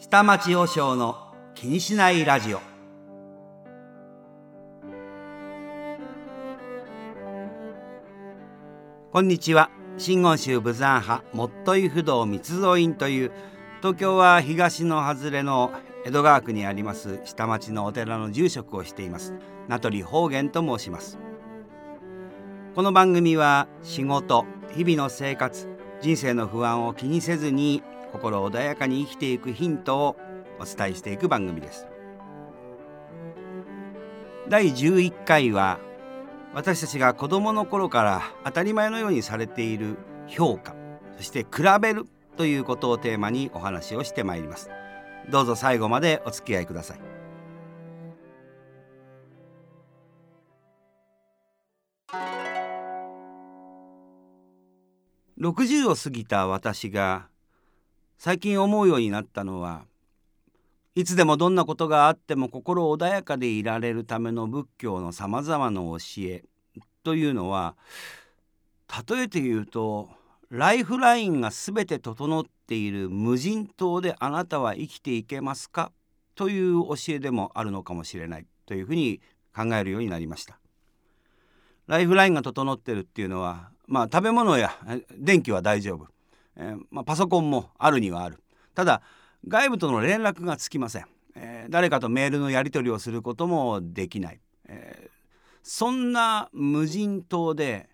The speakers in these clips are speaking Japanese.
下町和尚の気にしないラジオ。こんにちは。真言宗武山派もっとい不動密造院という東京は東の外れの江戸川区にあります下町のお寺の住職をしています。名取方言と申します。この番組は仕事日々の生活人生の不安を気にせずに心穏やかに生きていくヒントをお伝えしていく番組です。第11回は私たちが子供の頃から当たり前のようにされている評価そして比べるということをテーマにお話をしてまいります。どうぞ最後までお付き合いください。60を過ぎた私が最近思うようになったのはいつでもどんなことがあっても心穏やかでいられるための仏教のさまざまな教えというのは例えて言うとライフラインが全て整っている無人島であなたは生きていけますか？という教えでもあるのかもしれない。というふうに考えるようになりました。ライフラインが整ってるっていうのはまあ食べ物や電気は大丈夫、えー、まあ、パソコンもあるにはある。ただ外部との連絡がつきません、えー、誰かとメールのやり取りをすることもできない、えー、そんな無人島で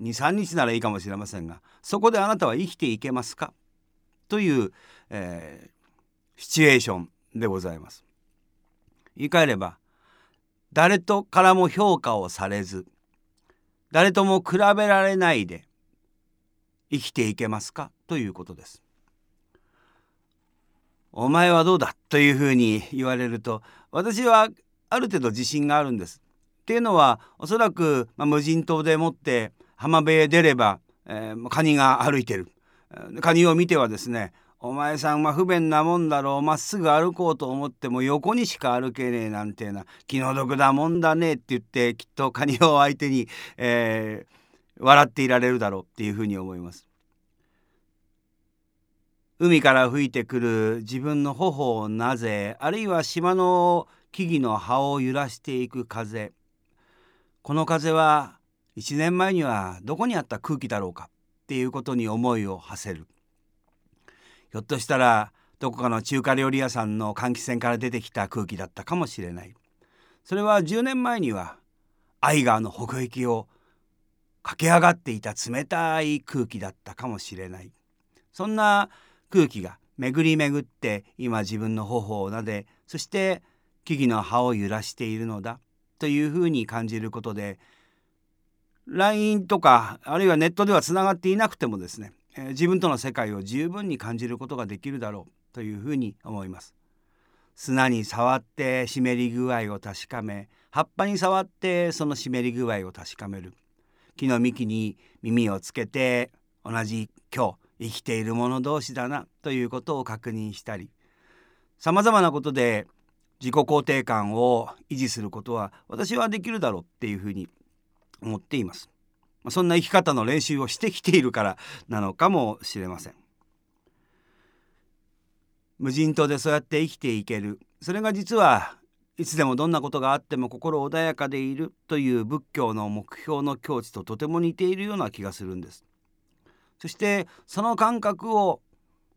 23日ならいいかもしれませんがそこであなたは生きていけますか？という、えシチュエーションでございます。言い換えれば誰とからも評価をされず誰とも比べられないで生きていけますか？ということです。お前はどうだ？というふうに言われると私はある程度自信があるんです。っていうのはおそらく、まあ、無人島でもって浜辺へ出れば、えー、カニが歩いてる。カニを見てはですねお前さんは不便なもんだろうまっすぐ歩こうと思っても横にしか歩けねえなんてな気の毒だもんだねって言ってきっとカニを相手に、えー、笑っていられるだろうっていうふうに思います。海から吹いてくる自分の頬をなぜあるいは島の木々の葉を揺らしていく風この風は1年前にはどこにあった空気だろうかっていうことに思いを馳せる。ひょっとしたらどこかの中華料理屋さんの換気扇から出てきた空気だったかもしれないそれは10年前にはアイガーの北壁を駆け上がっていた冷たい空気だったかもしれない。そんな空気が巡り巡って今自分の頬をなでそして木々の葉を揺らしているのだというふうに感じることで LINE とかあるいはネットではつながっていなくてもですねえ自分との世界を十分に感じることができるだろうというふうに思います。砂に触って湿り具合を確かめ葉っぱに触ってその湿り具合を確かめる。木の幹に耳をつけて同じ今日生きている者同士だなということを確認したりさまざまなことで自己肯定感を維持することは私はできるだろうっていうふうに思っています。そんな生き方の練習をしてきているからなのかもしれません。無人島でそうやって生きていける。それが実はいつでもどんなことがあっても心穏やかでいるという仏教の目標の境地ととても似ているような気がするんですそしてその感覚を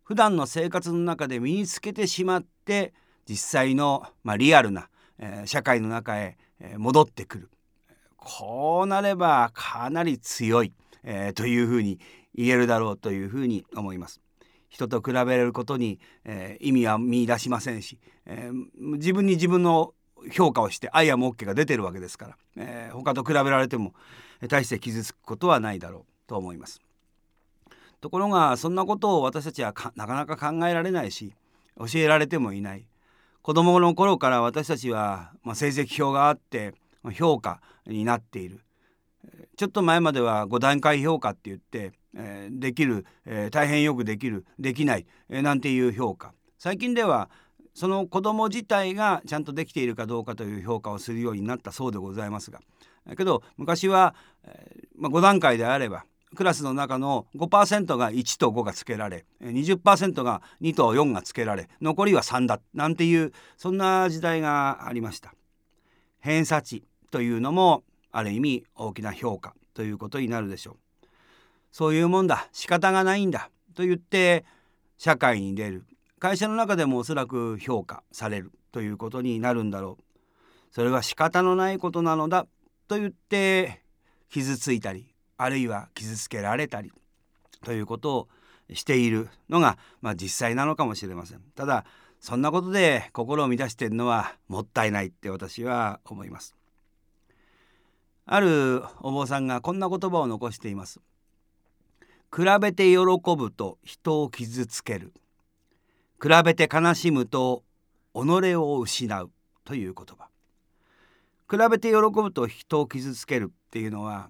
普段の生活の中で身につけてしまって実際の、まあ、リアルな、えー、社会の中へ、えー、戻ってくるこうなればかなり強い、えー、というふうに言えるだろうというふうに思います。人と比べることに、えー、意味は見出しませんし、えー、自分に自分の評価をして「アイアム OK」が出てるわけですから、えー、他と比べられても大して傷つくことはないだろうと思います。ところがそんなことを私たちはなかなか考えられないし教えられてもいない。子供の頃から私たちは、まあ、成績表があって評価になっているちょっと前までは5段階評価って言って、えー、できる、えー、大変よくできるできない、えー、なんていう評価最近ではその子供自体がちゃんとできているかどうかという評価をするようになったそうでございますがけど昔は、えーまあ、5段階であればクラスの中の5%が1と5がつけられ20%が2と4がつけられ残りは3だなんていうそんな時代がありました。偏差値というのもある意味大きな評価ということになるでしょう。そういうもんだ。仕方がないんだ。と言って社会に出る。会社の中でもおそらく評価される。ということになるんだろう。それは仕方のないことなのだ。と言って傷ついたりあるいは傷つけられたり。ということをしているのが、まあ、実際なのかもしれません。ただそんなことで心を乱しているのはもったいないって私は思います。あるお坊さんがこんな言葉を残しています。比べて喜ぶと人を傷つける。比べて悲しむと己を失うという言葉。比べて喜ぶと人を傷つけるっていうのは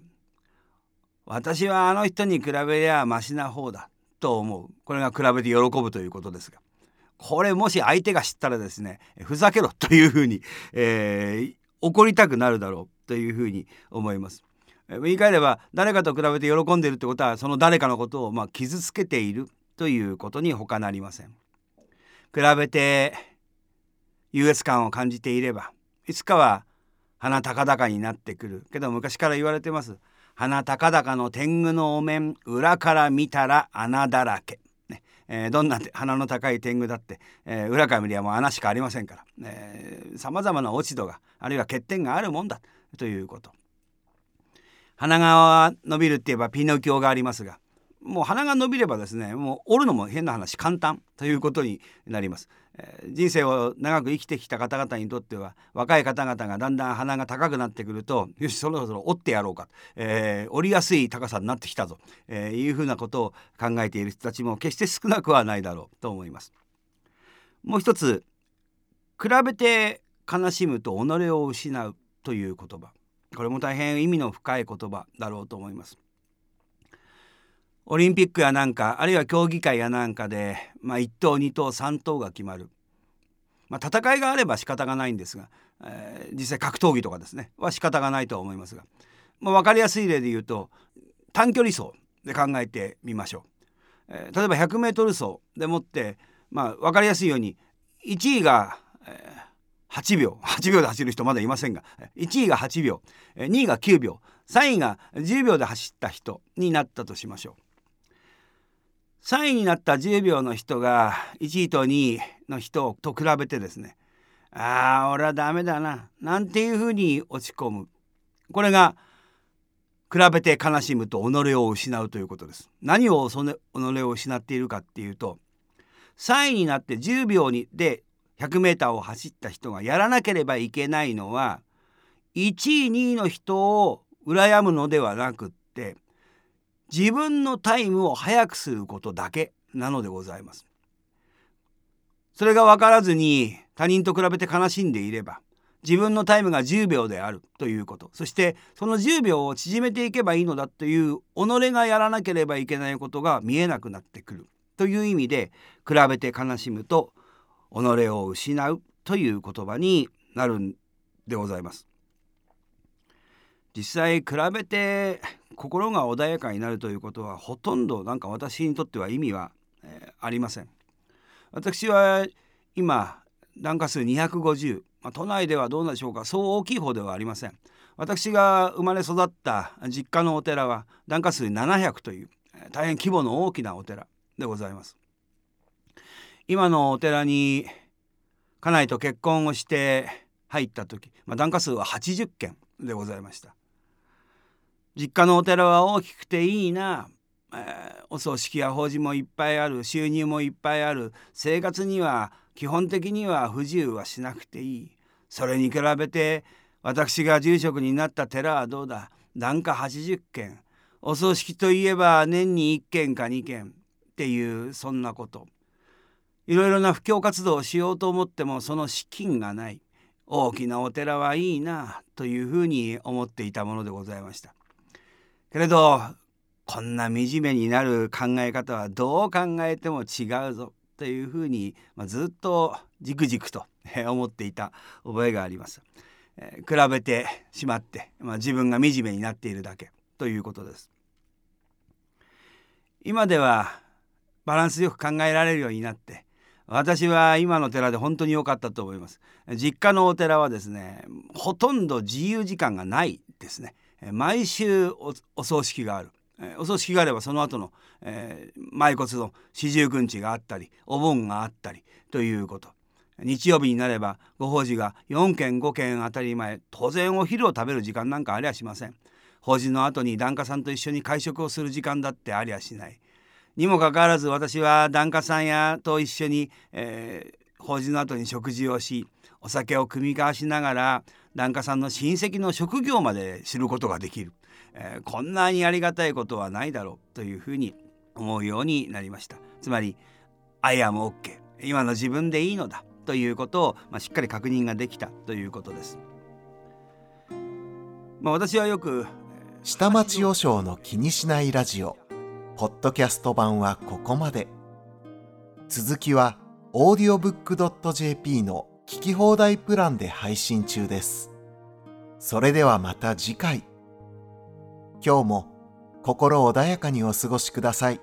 私はあの人に比べりゃマシな方だと思う。これが比べて喜ぶということですが。これもし相手が知ったらですねふざけろというふうに、えー、怒りたくなるだろうというふうに思います。言い換えれば誰かと比べて喜んでいるってことはその誰かのことをまあ傷つけているということに他なりません。比べて優越感を感じていればいつかは鼻高々になってくる。けど昔から言われてます。鼻高々の天狗のお面裏から見たら穴だらけ、ね。えー、どんな鼻の高い天狗だって、えー、裏から見りゃもう穴しかありませんから。さまざまな落ち度があるいは欠点があるもんだということ。鼻が伸びるって言えばピノキオがありますがもう鼻が伸びればですねもう折るのも変な話簡単ということになります、えー、人生を長く生きてきた方々にとっては若い方々がだんだん鼻が高くなってくるとよしそろそろ折ってやろうか、えー、折りやすい高さになってきたぞ、えー、いうふうなことを考えている人たちも決して少なくはないだろうと思います。もう一つ比べて悲しむと己を失うという言葉。これも大変意味の深い言葉だろうと思います。オリンピックやなんかあるいは競技会やなんかで、まあ、1等2等3等が決まる、まあ、戦いがあれば仕方がないんですが、えー、実際格闘技とかですねは仕方がないと思いますが、まあ、分かりやすい例で言うと短距離走で考えてみましょう。えー、例えば 100m 走でもって、まあ、分かりやすいように1位が、えー8秒。8秒で走る人まだいませんが。1位が8秒。2位が9秒。3位が10秒で走った人になったとしましょう。3位になった10秒の人が1位と2位の人と比べてですね。ああ俺はダメだな。なんていうふうに落ち込む。これが比べて悲しむと己を失うということです。何をその己を失っているかっていうと3位になって10秒にで 100m を走った人がやらなければいけないのは1位2位の人を羨むのではなくって自分のタイムを速くすることだけなのでございます。それが分からずに他人と比べて悲しんでいれば自分のタイムが10秒であるということそしてその10秒を縮めていけばいいのだという己がやらなければいけないことが見えなくなってくるという意味で比べて悲しむと己を失うという言葉になるんでございます。実際比べて心が穏やかになるということはほとんどなんか私にとっては意味は、えー、ありません。私は今檀家数250、まあ、都内ではどうなんでしょうかそう大きい方ではありません。私が生まれ育った実家のお寺は檀家数700という大変規模の大きなお寺でございます。今のお寺に家内と結婚をして入った時、まあ、檀家数は80件でございました。実家のお寺は大きくていいな、えー、お葬式や法事もいっぱいある。収入もいっぱいある。生活には基本的には不自由はしなくていい。それに比べて私が住職になった寺はどうだ。檀家80件お葬式といえば年に1件か2件っていうそんなこと。いろいろな布教活動をしようと思ってもその資金がない大きなお寺はいいなというふうに思っていたものでございました。けれどこんな惨めになる考え方はどう考えても違うぞというふうに、まあ、ずっとじくじくと思っていた覚えがあります。えー、比べてしまって、まあ、自分が惨めになっているだけということです。今ではバランスよく考えられるようになって私は今の寺で本当に良かったと思います。実家のお寺はですねほとんど自由時間がないですね。毎週お葬式がある。お葬式があればその後の、えー、埋骨の四十九日があったりお盆があったりということ。日曜日になればご法事が4件5件当たり前当然お昼を食べる時間なんかありゃしません。法事の後に檀家さんと一緒に会食をする時間だってありゃしない。にもかかわらず私は檀家さんやと一緒に、えー、法事の後に食事をしお酒を酌み交わしながら檀家さんの親戚の職業まで知ることができる、えー、こんなにありがたいことはないだろうというふうに思うようになりました。つまり「I am OK」今の自分でいいのだ。ということを、まあ、しっかり確認ができたということです。まあ、私はよく下町和尚の気にしないラジオ。ポッドキャスト版はここまで。続きは audiobook.jp の聞き放題プランで配信中です。それではまた次回。今日も心穏やかにお過ごしください。